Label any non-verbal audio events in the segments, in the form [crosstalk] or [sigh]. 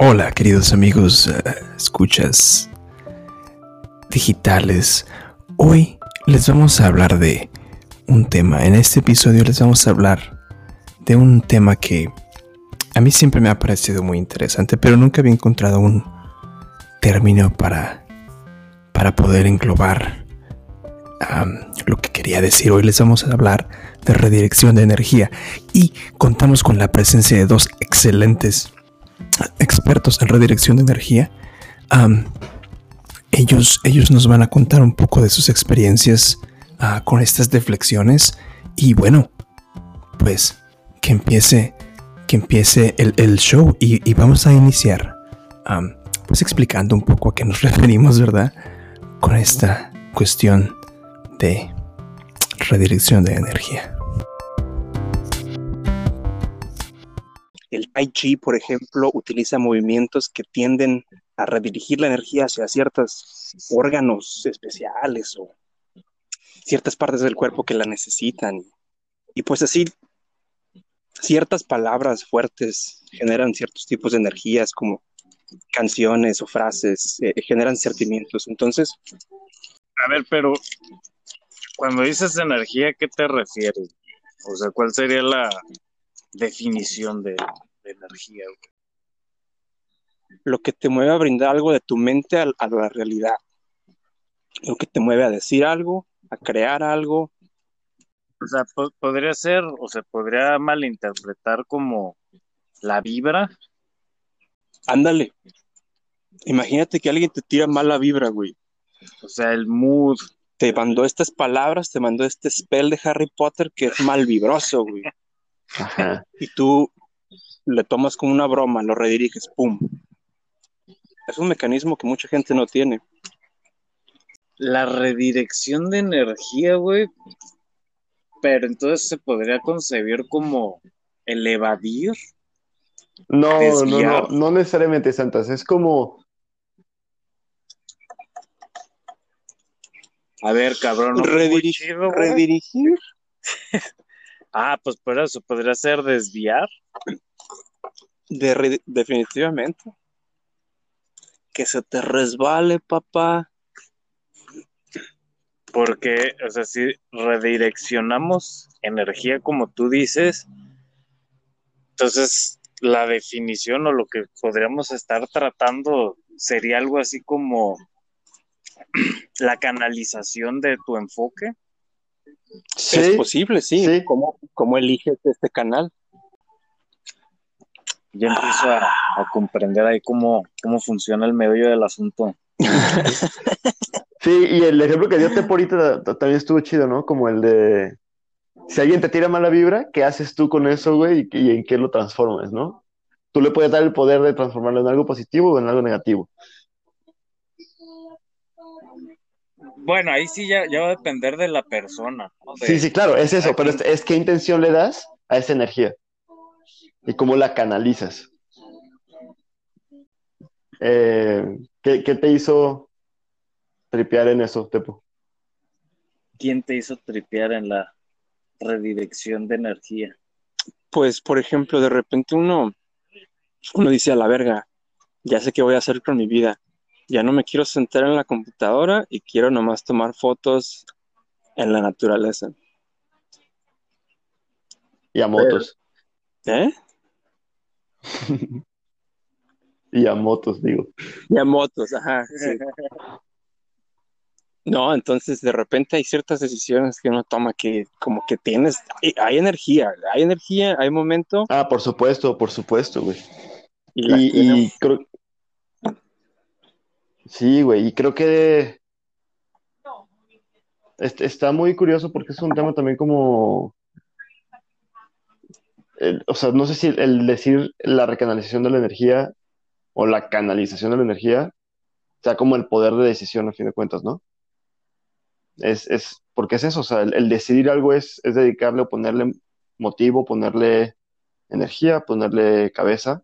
Hola queridos amigos, eh, escuchas digitales. Hoy les vamos a hablar de un tema. En este episodio les vamos a hablar de un tema que a mí siempre me ha parecido muy interesante, pero nunca había encontrado un término para, para poder englobar lo que quería decir. Hoy les vamos a hablar de redirección de energía y contamos con la presencia de dos excelentes expertos en redirección de energía. ellos, ellos nos van a contar un poco de sus experiencias ah, con estas deflexiones y bueno, pues que empiece, que empiece el, show y, vamos a iniciar pues explicando un poco a qué nos [laughs] referimos, ¿verdad? Con esta cuestión de redirección de energía. El Tai Chi, por ejemplo, utiliza movimientos que tienden a redirigir la energía hacia ciertos órganos especiales o ciertas partes del cuerpo que la necesitan. Y pues así, ciertas palabras fuertes generan ciertos tipos de energías como canciones o frases, eh, generan sentimientos. Entonces... A ver, pero cuando dices energía, ¿qué te refieres? O sea, ¿cuál sería la, definición de, energía. Lo que te mueve a brindar algo de tu mente a, la realidad. Lo que te mueve a decir algo, a crear algo. O sea, podría ser, o se podría malinterpretar como la vibra. Ándale. Imagínate que alguien te tira mala vibra, güey. O sea, el mood. Te mandó estas palabras, te mandó este spell de Harry Potter que es mal vibroso, güey. [laughs] Y tú le tomas como una broma, lo rediriges, ¡pum! Es un mecanismo que mucha gente no tiene. La redirección de energía, güey. Pero entonces se podría concebir como el evadir. No, no, no, no necesariamente, Santas. Es como. A ver, cabrón. redirigir. [laughs] Ah, pues por eso podría ser desviar. definitivamente. Que se te resbale, papá. Porque, o sea, si redireccionamos energía como tú dices, entonces la definición o lo que podríamos estar tratando sería algo así como [clears throat] la canalización de tu enfoque. Es posible, sí. ¿Cómo, eliges este canal? Ya empiezo a, comprender ahí cómo, cómo funciona el medio del asunto. [laughs] sí, y el ejemplo que dio Teporita también estuvo chido, ¿no? Como el de si alguien te tira mala vibra, ¿qué haces tú con eso, güey? Y, y, en qué lo transformas, ¿no? Tú le puedes dar el poder de transformarlo en algo positivo o en algo negativo. Bueno, ahí sí ya, va a depender de la persona. Sí, sí, claro, es eso, pero es, qué intención le das a esa energía y cómo la canalizas. Eh, ¿qué, te hizo tripear en eso, Tepo? ¿Quién te hizo tripear en la redirección de energía? Pues, por ejemplo, de repente uno, uno dice a la verga, ya sé qué voy a hacer con mi vida ya no me quiero sentar en la computadora y quiero nomás tomar fotos en la naturaleza. Y a motos. ¿Eh? [laughs] y a motos, digo. Y a motos, ajá. No, entonces de repente hay ciertas decisiones que uno toma que como que tienes, hay energía, hay energía, hay momento. Ah, por supuesto, por supuesto, güey. Y, y creo, Sí, güey, y creo que está muy curioso porque es un tema también como, o sea, no sé si el, decir la recanalización de la energía o la canalización de la energía sea como el poder de decisión a fin de cuentas, ¿no? Es, es porque es eso, o sea, el, decidir algo es, es dedicarle o ponerle motivo, ponerle energía, ponerle cabeza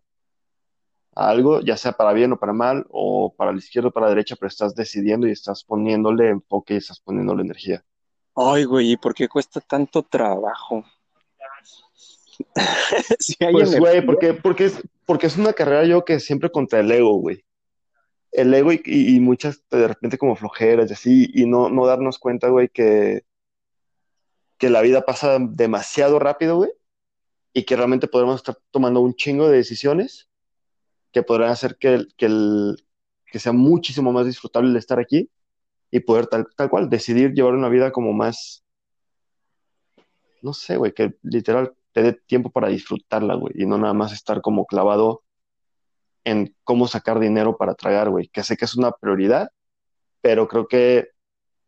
algo, ya sea para bien o para mal, o para la izquierda o para la derecha, pero estás decidiendo y estás poniéndole enfoque y estás poniéndole energía. Ay, güey, ¿y por qué cuesta tanto trabajo? [laughs] pues, güey, porque, porque porque es una carrera yo que siempre contra el ego, güey. El ego y, y- muchas de repente como flojeras y así, y no, no darnos cuenta, güey, que, que la vida pasa demasiado rápido, güey, y que realmente podremos estar tomando un chingo de decisiones que podrán hacer que, el- que, el, que sea muchísimo más disfrutable el estar aquí y poder tal, tal cual decidir llevar una vida como más, no sé, güey, que literal te dé tiempo para disfrutarla, güey, y no nada más estar como clavado en cómo sacar dinero para tragar, güey, que sé que es una prioridad, pero creo que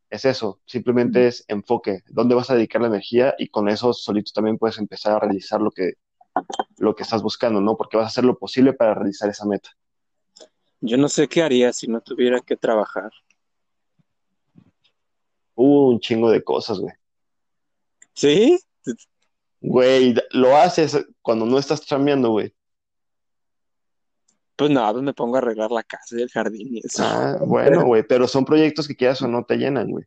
es eso, simplemente es enfoque, dónde vas a dedicar la energía y con eso solito también puedes empezar a realizar lo que, lo que estás buscando, ¿no? Porque vas a hacer lo posible para realizar esa meta. Yo no sé qué haría si no tuviera que trabajar. Hubo un chingo de cosas, güey. ¿Sí? Güey, lo haces cuando no estás chambeando, güey. Pues nada, pues me pongo a arreglar la casa y el jardín y eso. Ah, [laughs] bueno, güey, pero son proyectos que quieras o no te llenan, güey.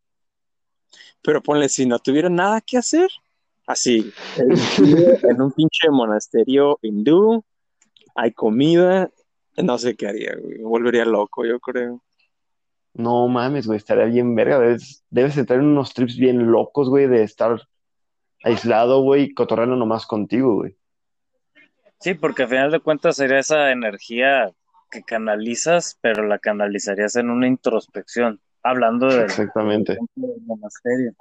Pero ponle, si no tuviera nada que hacer, así, en, un pinche monasterio hindú, hay comida, no sé qué haría, güey. Me volvería loco, yo creo. No mames, güey, estaría bien verga. Debes, debes entrar en unos trips bien locos, güey, de estar aislado, güey, y cotorreando nomás contigo, güey. Sí, porque al final de cuentas sería esa energía que canalizas, pero la canalizarías en una introspección, hablando del, Exactamente. del monasterio.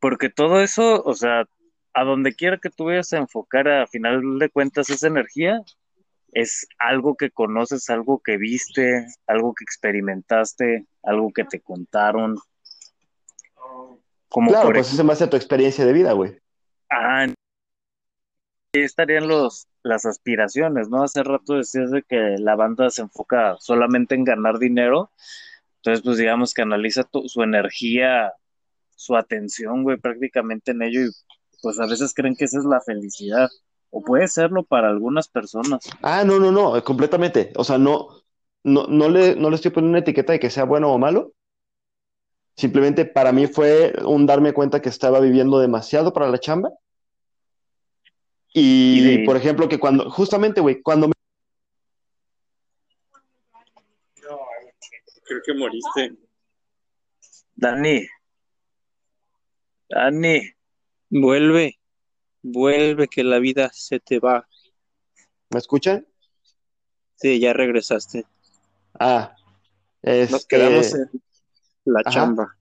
Porque todo eso, o sea, a donde quiera que tú vayas a enfocar, a final de cuentas, esa energía es algo que conoces, algo que viste, algo que experimentaste, algo que te contaron. Como Claro, por pues es en base a tu experiencia de vida, güey. Ah, ahí estarían los, las aspiraciones, ¿no? Hace rato decías de que la banda se enfoca solamente en ganar dinero, entonces pues digamos que analiza tu- su energía, su atención, güey, prácticamente en ello y pues a veces creen que esa es la felicidad, o puede serlo para algunas personas. Ah, no, no, no, completamente. O sea, no, no, no le, no le estoy poniendo una etiqueta de que sea bueno o malo. Simplemente para mí fue un darme cuenta que estaba viviendo demasiado para la chamba. Y, Y de- por ejemplo, que cuando, justamente, güey, cuando me Creo que moriste. Dani, Dani, Vuelve, vuelve que la vida se te va. ¿me escuchan? Sí, ya regresaste. Ah, Nos este, quedamos en la Ajá. chamba.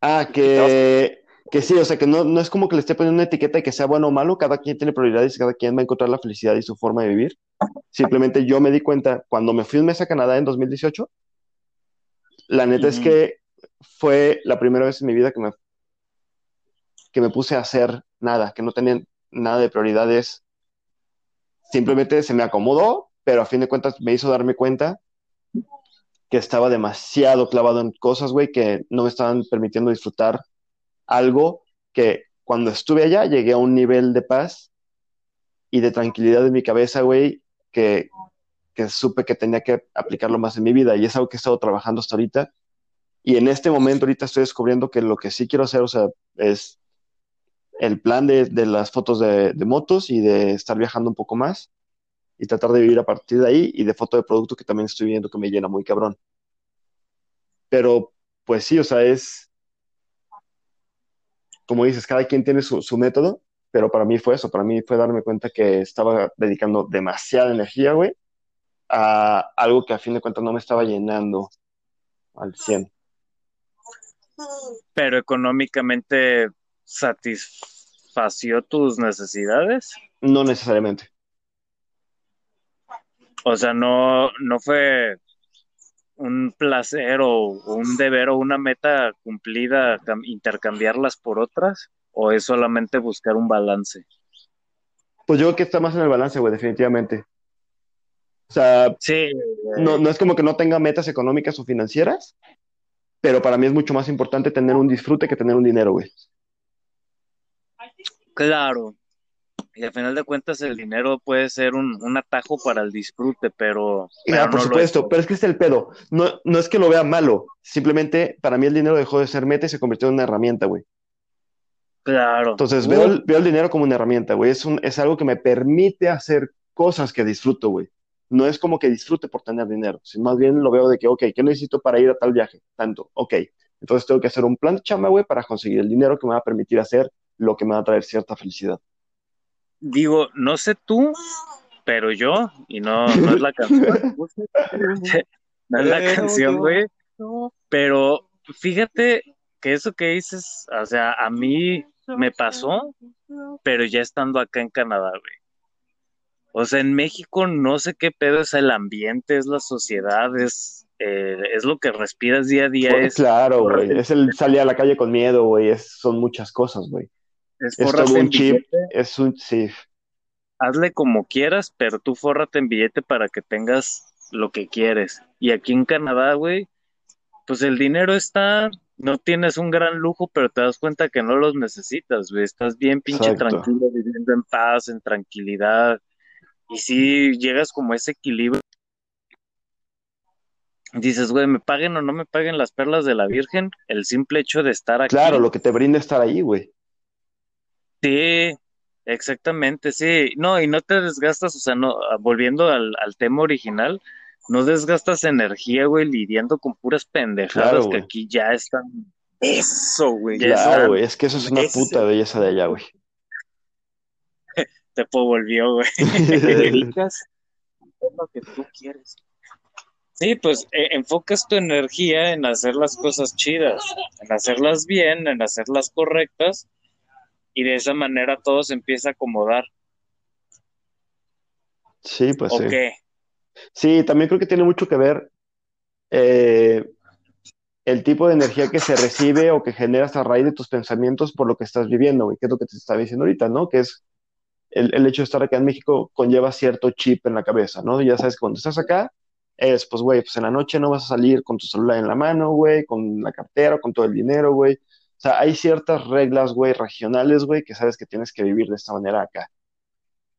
ah, que, que sí, o sea, que no, no es como que le esté poniendo una etiqueta de que sea bueno o malo, cada quien tiene prioridades y cada quien va a encontrar la felicidad y su forma de vivir. Simplemente yo me di cuenta cuando me fui un mes a Canadá en 2018, la neta es que fue la primera vez en mi vida que me, que me puse a hacer nada, que no tenía nada de prioridades. Simplemente se me acomodó, pero a fin de cuentas me hizo darme cuenta que estaba demasiado clavado en cosas, güey, que no me estaban permitiendo disfrutar algo que cuando estuve allá llegué a un nivel de paz y de tranquilidad en mi cabeza, güey, que, que supe que tenía que aplicarlo más en mi vida y es algo que he estado trabajando hasta ahorita. Y en este momento ahorita estoy descubriendo que lo que sí quiero hacer, o sea, es el plan de, de las fotos de, de motos y de estar viajando un poco más y tratar de vivir a partir de ahí y de foto de producto que también estoy viendo que me llena muy cabrón. Pero pues sí, o sea, es, como dices, cada quien tiene su, su método, pero para mí fue eso, para mí fue darme cuenta que estaba dedicando demasiada energía, güey, a algo que a fin de cuentas no me estaba llenando al 100. Pero económicamente satisfació tus necesidades. No necesariamente. O sea, no, no fue un placer o un deber o una meta cumplida cam- intercambiarlas por otras, o es solamente buscar un balance. Pues yo creo que está más en el balance, güey, definitivamente. O sea, Sí, no, no es como que no tenga metas económicas o financieras, pero para mí es mucho más importante tener un disfrute que tener un dinero, güey. claro. Y al final de cuentas el dinero puede ser un, un atajo para el disfrute, pero, pero Ah, por no supuesto, es. pero es que es el pedo. No, no es que lo vea malo, simplemente para mí el dinero dejó de ser meta y se convirtió en una herramienta, güey. Claro. Entonces veo el, veo el dinero como una herramienta, güey. Es, un, es algo que me permite hacer cosas que disfruto, güey. No es como que disfrute por tener dinero, sino más bien lo veo de que, ok, ¿qué necesito para ir a tal viaje? Tanto, ok. Entonces tengo que hacer un plan de chamba, güey, para conseguir el dinero que me va a permitir hacer lo que me va a traer cierta felicidad. Digo, no sé tú, pero yo, y no, no es la [laughs] canción, [laughs] no es la canción, güey, pero fíjate que eso que dices, o sea, a mí me pasó, pero ya estando acá en Canadá, güey. O sea, en México no sé qué pedo es el ambiente, es la sociedad, es, eh, es lo que respiras día a día. Pues, es, claro, güey. Es el salir a la calle con miedo, güey. Son muchas cosas, güey. es Es todo un chip. billete, Es un, sí, hazle como quieras, pero tú fórrate en billete para que tengas lo que quieres. Y aquí en Canadá, güey, pues el dinero está, no tienes un gran lujo, pero te das cuenta que no los necesitas, güey. Estás bien pinche Exacto. tranquilo, viviendo en paz, en tranquilidad. Y si llegas como a ese equilibrio, dices, güey, me paguen o no me paguen las perlas de la Virgen, el simple hecho de estar aquí. claro, lo que te brinda estar ahí, güey. Sí, exactamente, sí. No, y no te desgastas, o sea, no, volviendo al, al tema original, no desgastas energía, güey, lidiando con puras pendejadas Claro, que aquí ya están. Eso, güey. Ya Claro, güey. Es que eso es una Ese- puta belleza de allá, güey. Te volvió, güey. Te dedicas a lo que tú quieres. Sí, pues eh, enfocas tu energía en hacer las cosas chidas, en hacerlas bien, en hacerlas correctas, y de esa manera todo se empieza a acomodar. Sí, pues ¿O sí. qué? Sí, también creo que tiene mucho que ver eh, el tipo de energía que se recibe o que generas a raíz de tus pensamientos por lo que estás viviendo, güey, que es lo que te estaba diciendo ahorita, ¿no? Que es el, el hecho de estar acá en México conlleva cierto chip en la cabeza, ¿no? Ya sabes que cuando estás acá es, pues, güey, pues en la noche no vas a salir con tu celular en la mano, güey, con la cartera, con todo el dinero, güey. O sea, hay ciertas reglas, güey, regionales, güey, que sabes que tienes que vivir de esta manera acá.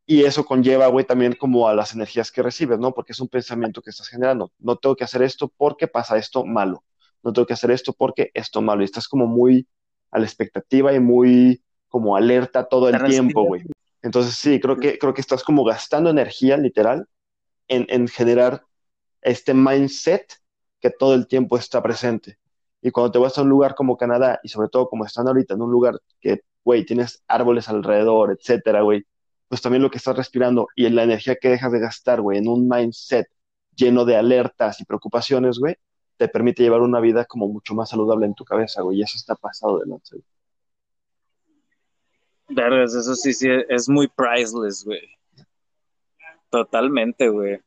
Y eso conlleva, güey, también como a las energías que recibes, ¿no? Porque es un pensamiento que estás generando. No tengo que hacer esto porque pasa esto malo. No tengo que hacer esto porque esto malo. Y estás como muy a la expectativa y muy como alerta todo el tiempo, güey. Entonces sí, creo que, creo que estás como gastando energía, literal, en, en generar este mindset que todo el tiempo está presente. Y cuando te vas a un lugar como Canadá, y sobre todo como están ahorita en un lugar que, güey, tienes árboles alrededor, etcétera, güey, pues también lo que estás respirando y en la energía que dejas de gastar, güey, en un mindset lleno de alertas y preocupaciones, güey, te permite llevar una vida como mucho más saludable en tu cabeza, güey, y eso está pasado de lanza. güey. Vergas, eso sí, sí, es muy priceless, güey. Totalmente, güey.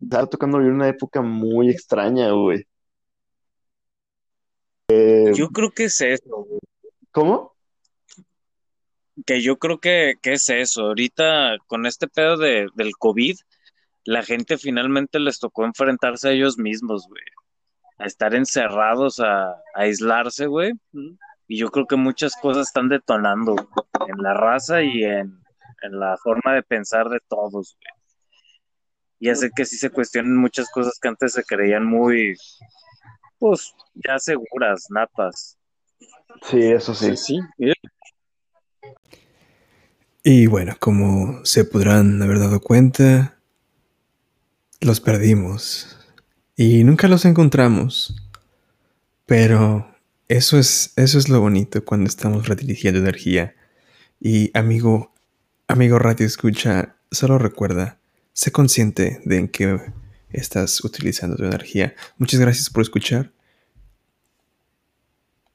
Está tocando vivir una época muy extraña, güey. Yo creo que es eso, güey. ¿Cómo? Que yo creo que, que es eso. Ahorita, con este pedo de, del COVID, la gente finalmente les tocó enfrentarse a ellos mismos, güey. A estar encerrados, a, a aislarse, güey. Y yo creo que muchas cosas están detonando güey, en la raza y en, en la forma de pensar de todos, güey. Y hace que sí se cuestionen muchas cosas que antes se creían muy, pues, ya seguras, natas. Sí, eso sí. Sí, sí. Y bueno, como se podrán haber dado cuenta, los perdimos y nunca los encontramos. Pero eso es, eso es lo bonito cuando estamos redirigiendo energía. Y amigo, amigo Radio Escucha, solo recuerda, sé consciente de en qué estás utilizando tu energía. Muchas gracias por escuchar